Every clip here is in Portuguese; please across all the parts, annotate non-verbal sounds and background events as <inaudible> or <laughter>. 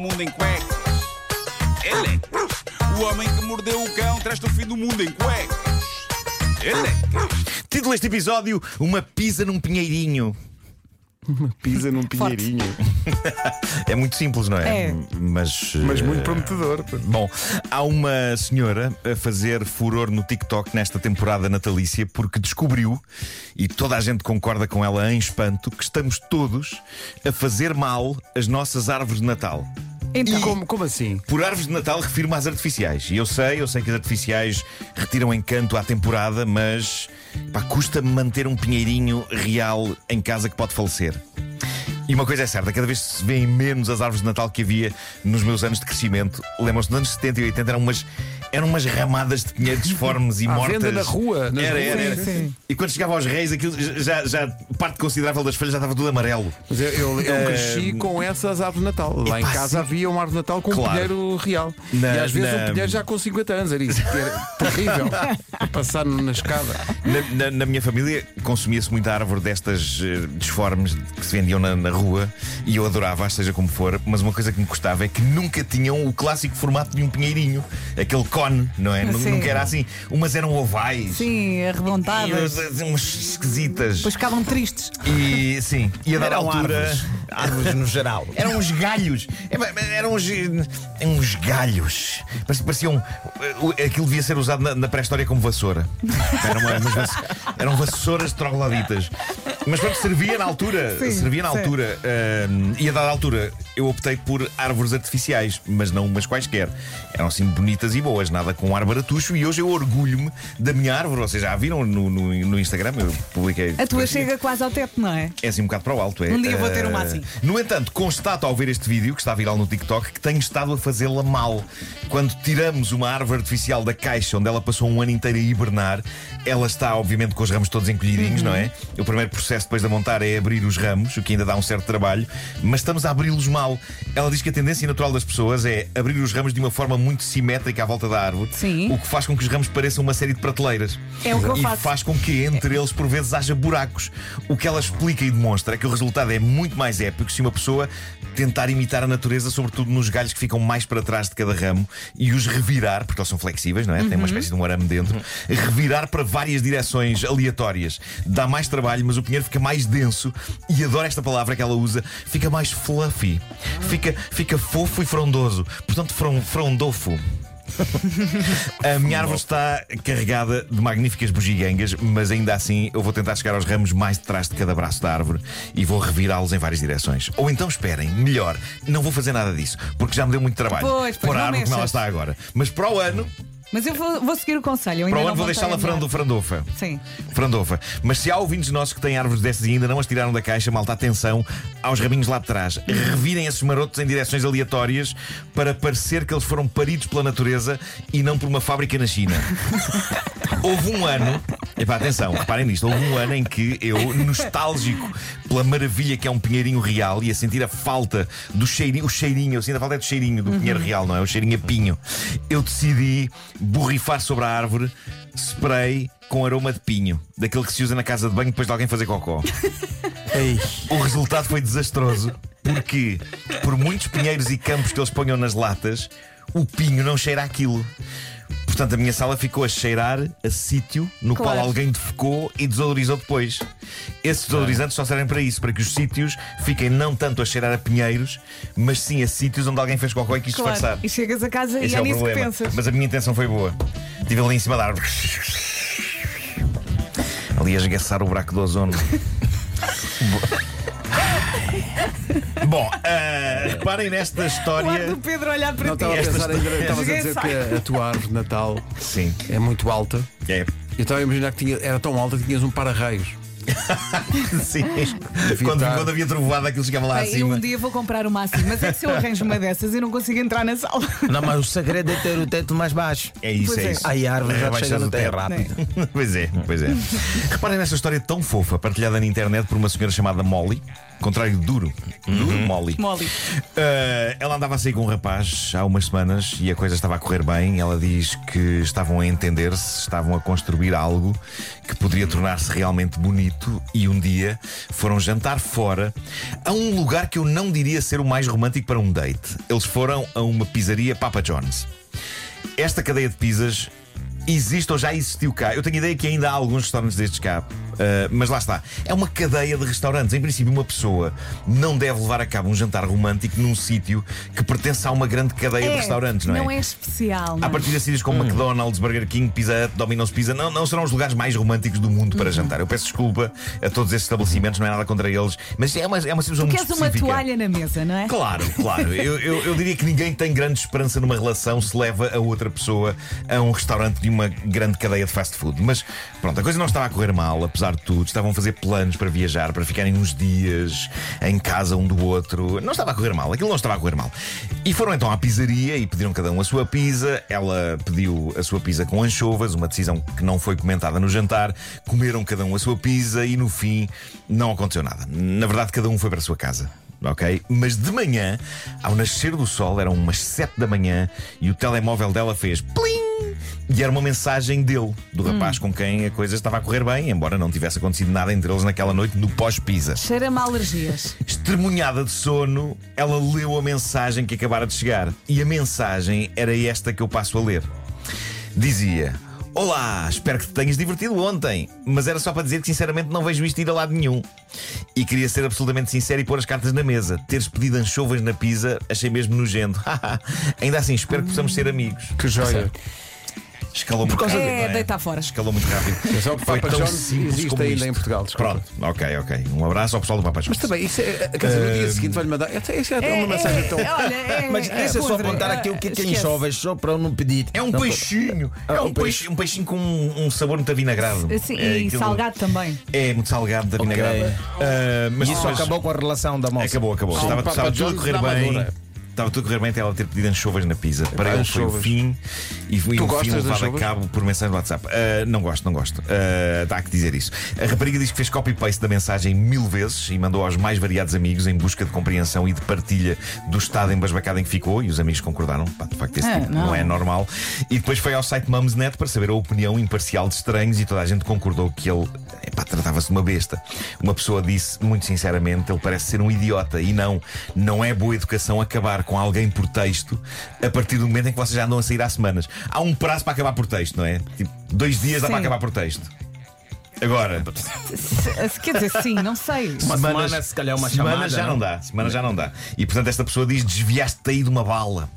mundo em cuecas. Elecas. O homem que mordeu o cão traz-te o fim do mundo em cuecas. Elecas. Título deste episódio: Uma pisa num pinheirinho. <laughs> Pisa num pinheirinho. É muito simples, não é? É. Mas, Mas eh, muito prometedor. Bom, há uma senhora a fazer furor no TikTok nesta temporada natalícia porque descobriu, e toda a gente concorda com ela em espanto, que estamos todos a fazer mal as nossas árvores de Natal. Então, Como, como assim? Por árvores de Natal refiro-me às artificiais. E eu sei, eu sei que as artificiais retiram encanto à temporada, mas pá, custa-me manter um pinheirinho real em casa que pode falecer. E uma coisa é certa, cada vez se vêem menos as árvores de Natal que havia nos meus anos de crescimento. Lembram-se, nos anos 70 e 80 eram umas, eram umas ramadas de pinheiros disformes e <laughs> À mortas. venda na rua, nas Era, era, era. Sim, sim. E quando chegava aos reis, aquilo já, já parte considerável das folhas já estava tudo amarelo. Mas eu, eu, eu Eh, cresci com essas árvores de Natal. Lá em casa sim. havia uma árvore de Natal com um Claro. pinheiro real. Na- e às vezes na- um pinheiro já com 50 anos. Era isso. Era <laughs> terrível. Passar na escada. Na, na- na minha família consumia-se muita árvore destas eh, disformes que se vendiam na, na rua e eu adorava, seja como for, mas uma coisa que me gostava é que nunca tinham o clássico formato de um pinheirinho, aquele cone, não é? Sim. Nunca era assim. Umas eram ovais. sim, E arredondadas. outras, umas esquisitas. Depois ficavam tristes. E sim, e a Eram altura. árvores. Árvores no geral. <laughs> Eram uns galhos. É, Eram uns, uns galhos. Parece- Pareciam. Aquilo devia ser usado na, na pré-história como vassoura. Eram, uma- umas eram vassouras trogloditas. Mas pronto, servia na altura. <laughs> Sim, servia na sim. altura. Ahm, e a dada altura eu optei por árvores artificiais, mas não umas quaisquer. Eram assim bonitas e boas, nada com ar baratucho. E hoje eu orgulho-me da minha árvore. Vocês já a viram no, no, no Instagram? Eu publiquei. A tua chega quase ao teto, não é? É assim um bocado para o alto, é. Um dia vou ter uma Eh, assim. No entanto, constato ao ver este vídeo, que está viral no TikTok, que tenho estado a fazê-la mal. Quando tiramos uma árvore artificial da caixa onde ela passou um ano inteiro a hibernar, ela está, obviamente, com os ramos todos encolhidinhos, não é? O primeiro processo depois de a montar é abrir os ramos, o que ainda dá um certo trabalho, mas estamos a abri-los mal. Ela diz que a tendência natural das pessoas é abrir os ramos de uma forma muito simétrica à volta da árvore, Sim. o que faz com que os ramos pareçam uma série de prateleiras. É o que eu e faço. faz com que entre eles por vezes haja buracos. O que ela explica e demonstra é que o resultado é muito mais épico se uma pessoa tentar imitar a natureza, sobretudo nos galhos que ficam mais para trás de cada ramo, e os revirar, porque eles são flexíveis, não é? Tem uma espécie de um arame dentro, revirar para várias direções aleatórias. Dá mais trabalho, mas o pinheiro fica mais denso e adoro esta palavra que ela usa, fica mais fluffy. Fica, fica fofo e frondoso. Portanto, fron, frondofo. <laughs> A minha árvore está carregada de magníficas bugigangas, mas ainda assim eu vou tentar chegar aos ramos mais de trás de cada braço da árvore e vou revirá-los em várias direções. Ou então esperem, melhor, não vou fazer nada disso, porque já me deu muito trabalho. Pois, pois, Pôr a não árvore como ela mexas. está agora. Mas para o ano, Mas eu vou, vou seguir o conselho. eu ainda para o não ano vou voltei deixá-la a frando, frandofa. Sim. Frandofa. Mas se há ouvintes nossos que têm árvores dessas e ainda não as tiraram da caixa, malta, atenção aos raminhos lá de trás. Revirem esses marotos em direções aleatórias para parecer que eles foram paridos pela natureza e não por uma fábrica na China. <laughs> Houve um ano, epá, atenção, reparem nisto, houve um ano em que eu, nostálgico pela maravilha que é um pinheirinho real e a sentir a falta do cheirinho, o cheirinho, eu sinto a falta é do cheirinho do pinheiro real, não é? O cheirinho a pinho. Eu decidi borrifar sobre a árvore spray com aroma de pinho, daquele que se usa na casa de banho depois de alguém fazer cocó. <laughs> Ei. O resultado foi desastroso porque, por muitos pinheiros e campos que eles ponham nas latas, o pinho não cheira aquilo. Portanto, a minha sala ficou a cheirar a sítio no Claro. qual alguém defecou e desodorizou depois. Esses desodorizantes só servem para isso, para que os sítios fiquem não tanto a cheirar a pinheiros, mas sim a sítios onde alguém fez cocó e quis Claro. disfarçar. E chegas a casa Esse e é, é nisso que problema. pensas. Mas a minha intenção foi boa. Estive ali em cima da árvore. Ali a esgaçar o buraco do ozono. <laughs> <laughs> Bom, ah, reparem nesta O história. do Pedro olhar para Não ti. estava a pensar ainda. Estavas a dizer que a tua árvore de Natal Sim, é muito alta. é. Eu estava a imaginar que tinha, era tão alta que tinhas um para-raios. <laughs> Sim. Quando, estar- quando havia trovoada, aquilo chegava lá Bem, eu acima. um dia vou comprar uma assim, mas é que se eu arranjo uma dessas eu não consigo entrar na sala. Não, mas o segredo é ter o teto mais baixo. É isso, Pois é é. isso. Aí a árvore É já baixar chega do no teto teto. rápido. <laughs> pois é, pois é. Reparem nesta história tão fofa, partilhada na internet por uma senhora chamada Molly. Contrário de duro. Duro, Molly. Molly. Uh, ela andava a sair com um rapaz há umas semanas e a coisa estava a correr bem. Ela diz que estavam a entender-se, estavam a construir algo que poderia tornar-se realmente bonito. E um dia foram jantar fora a um lugar que eu não diria ser o mais romântico para um date. Eles foram a uma pizzaria Papa John's. Esta cadeia de pizzas existe ou já existiu cá. Eu tenho ideia que ainda há alguns restaurantes destes cá. Uh, mas lá está. É uma cadeia de restaurantes. Em princípio, uma pessoa não deve levar a cabo um jantar romântico num sítio que pertence a uma grande cadeia de restaurantes, não é? especial. A Não. partir de sítios como McDonald's, Burger King, Pizza Hut, Domino's Pizza, não, não serão os lugares mais românticos do mundo Uhum. para jantar. Eu peço desculpa a todos esses estabelecimentos, não é nada contra eles, mas é uma, é uma situação Tu muito queres uma específica. toalha na mesa, não é? Claro, claro. Eu, eu, eu diria que ninguém tem grande esperança numa relação se leva a outra pessoa a um restaurante de uma grande cadeia de fast food. Mas pronto, a coisa não estava a correr mal, apesar tudo. Estavam a fazer planos para viajar, para ficarem uns dias em casa um do outro. Não estava a correr mal, aquilo não estava a correr mal. E foram então à pizzaria e pediram cada um a sua pizza. Ela pediu a sua pizza com anchovas, uma decisão que não foi comentada no jantar. Comeram cada um a sua pizza e no fim não aconteceu nada. Na verdade, cada um foi para a sua casa ok? Mas de manhã, ao nascer do sol, eram umas 7 da manhã e o telemóvel dela fez plim! E era uma mensagem dele, do rapaz com quem a coisa estava a correr bem, embora não tivesse acontecido nada entre eles naquela noite no pós-pisa. Cheira-me a alergias. <laughs> Estremunhada de sono, ela leu a mensagem que acabara de chegar. E a mensagem era esta que eu passo a ler. Dizia: Olá, espero que te tenhas divertido ontem, mas era só para dizer que sinceramente não vejo isto ir a lado nenhum. E queria ser absolutamente sincero e pôr as cartas na mesa. Teres pedido anchovas na pizza, achei mesmo nojento. <laughs> Ainda assim, espero que possamos ser amigos. Que joia. Escalou muito rápido. É, não deitar fora. Escalou muito rápido. Atenção, Foi Papa tão John's simples existe como ainda isto. em Portugal, desculpa. Pronto, ok, ok. Um abraço ao pessoal do Papa John's. Mas também, isso é, quer dizer, no dia seguinte vai-lhe mandar. Essa é uma mensagem tão. olha, é, <laughs> Mas é deixa só podre. apontar aqui o que é que Esquece. enxovas, só para eu não pedir. É um Não, peixinho. Ah, É um, um peixe, um peixinho com um, um sabor muito avinagrado. Sim, é e aquilo- salgado também. É muito salgado avinagrado. Ah, mas E isso depois- acabou com a relação da moça. Acabou, acabou. Estava Papa estava tudo a John's correr da bem. Amadora. Estava tudo a correr bem até ela ter pedido anchovas na pizza. Para ele foi o fim e foi Tu um fim levado a cabo por mensagem do WhatsApp. Ah, não gosto, não gosto. Dá que dizer isso. A rapariga diz que fez copy-paste da mensagem mil vezes e mandou aos mais variados amigos em busca de compreensão e de partilha do estado embasbacado em que ficou. E os amigos concordaram. Pá, de facto, esse Ah, tipo não. não. é normal. E depois foi ao site Mumsnet para saber a opinião imparcial de estranhos e toda a gente concordou que ele epá, tratava-se de uma besta. Uma pessoa disse, muito sinceramente, ele parece ser um idiota. E não, não é boa educação acabar com alguém por texto a partir do momento em que vocês já andam a sair há semanas. Há um prazo para acabar por texto, não é? Tipo, dois dias dá Sim. para acabar por texto. Agora, Se- Quer dizer, sim, não sei. Uma semana, se calhar, uma semana chamada, já não não? dá. Semana já não dá. E portanto, esta pessoa diz: desviaste-te aí de uma bala.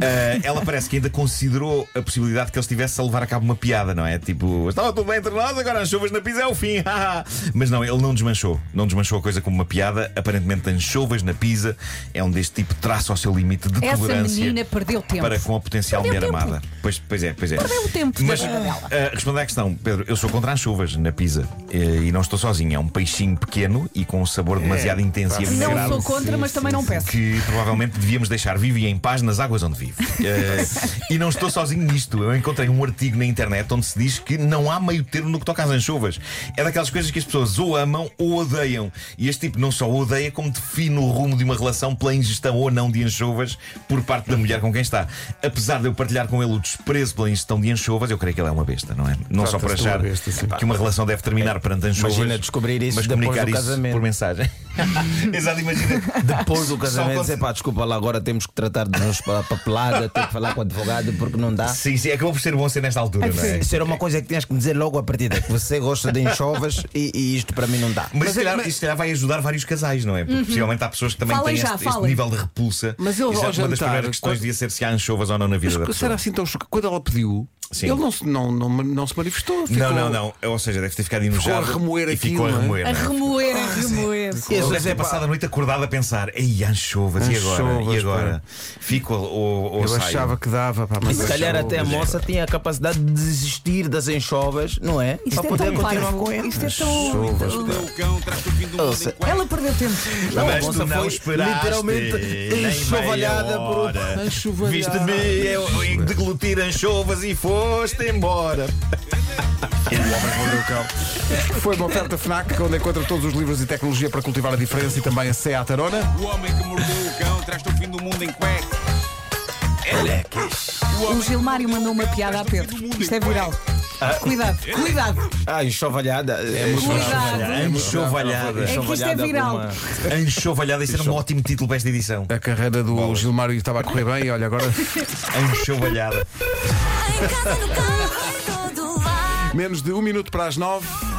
Ah, ela parece que ainda considerou a possibilidade que ele estivesse a levar a cabo uma piada, não é? Tipo, estava tudo bem entre nós, agora as chuvas na pizza é o fim. <laughs> haha. Mas não, ele não desmanchou. Não desmanchou a coisa como uma piada. Aparentemente, anchovas na pizza é um deste tipo de traço ao seu limite de Essa tolerância. menina perdeu tempo. Para com a potencial Perdeu mulher tempo. amada. Pois, pois é, pois é. Perdeu o tempo da Mas vida dela. ah, respondendo à questão, Pedro, eu sou contra anchovas na pizza Eh, e não estou sozinho. É um peixinho pequeno e com um sabor demasiado intenso e Não sou contra, mas também não peço. que provavelmente devíamos deixar vivo e em paz nas águas onde vive. <laughs> Eh, e não estou sozinho nisto. Eu encontrei um artigo na internet onde se diz que não há meio termo no que toca às anchovas. É daquelas coisas que as pessoas ou amam ou odeiam. E este tipo não só odeia, como define o rumo de uma relação pela ingestão ou não de anchovas por parte da mulher com quem está. Apesar de eu partilhar com ele o desprezo pela ingestão de anchovas, eu creio que ele é uma besta, não é? Não só por achar besta, que uma relação deve terminar perante anchovas. Imagina descobrir isso mas depois comunicar do isso casamento. por mensagem. <laughs> Exato, imagina. Depois do casamento, dizer, pá, desculpa lá, agora temos que tratar de nos para a papelada, ter que falar com o advogado porque não dá. Sim, sim, acabou por ser bom ser nesta altura, não é? Isso era uma coisa que tinhas que me dizer logo a partida, que você gosta de enxovas e, e isto para mim não dá. Mas, Mas se calhar, é- mas- isso se calhar vai ajudar vários casais, não é? Porque possivelmente há pessoas que também Falem têm já, este, este nível de repulsa. Mas ele Isso é uma das jantar, primeiras questões quando- devia ser se há anchovas ou não na vida da Mas pessoa. será assim tão chocado? Quando ela pediu, Sim. ele não, se- não, não, não se manifestou. Não, ficou- não, não. Ou seja, deve ter ficado enojado. a remoer e aquilo, ficou a não é? remoer. A não é? remoer Esse deve ter é passado a noite acordado a pensar: Ei, anchovas, e agora? E agora? Fico ou, ou Eu saio? achava que dava, pá, mas Se calhar até a moça tinha a capacidade de desistir das anchovas, não é? Isto Para é poder tão continuar parvo. com ele. Isto é tão. Chuvas, Mordeu o cão, traz-te o fim do mundo em cuecas. Ela perdeu tempo. Não, Mas a tu moça não foi esperaste literalmente nem enxovalhada meia por. hora. Enxovalhada. Viste-me eu deglutir anchovas e foste embora. <laughs> Mordeu o cão. Foi uma oferta FNAC, onde encontra todos os livros e tecnologia para cultivar a diferença e também a Seat Arona. O homem que mordeu o cão, traz-te o fim do mundo em cuecas. Elecas. O Gilmário mandou uma piada a Pedro. Isto é viral. Cuidado, cuidado. Ah, enxovalhada. É muito Cuidado. Enxovalhada. É que isto é viral. Enxovalhada, isso era um ótimo título para esta edição. A carreira do Gilmário estava a correr bem e olha, agora <laughs> Enxovalhada. Em casa, no carro. Menos de um minuto para as nove.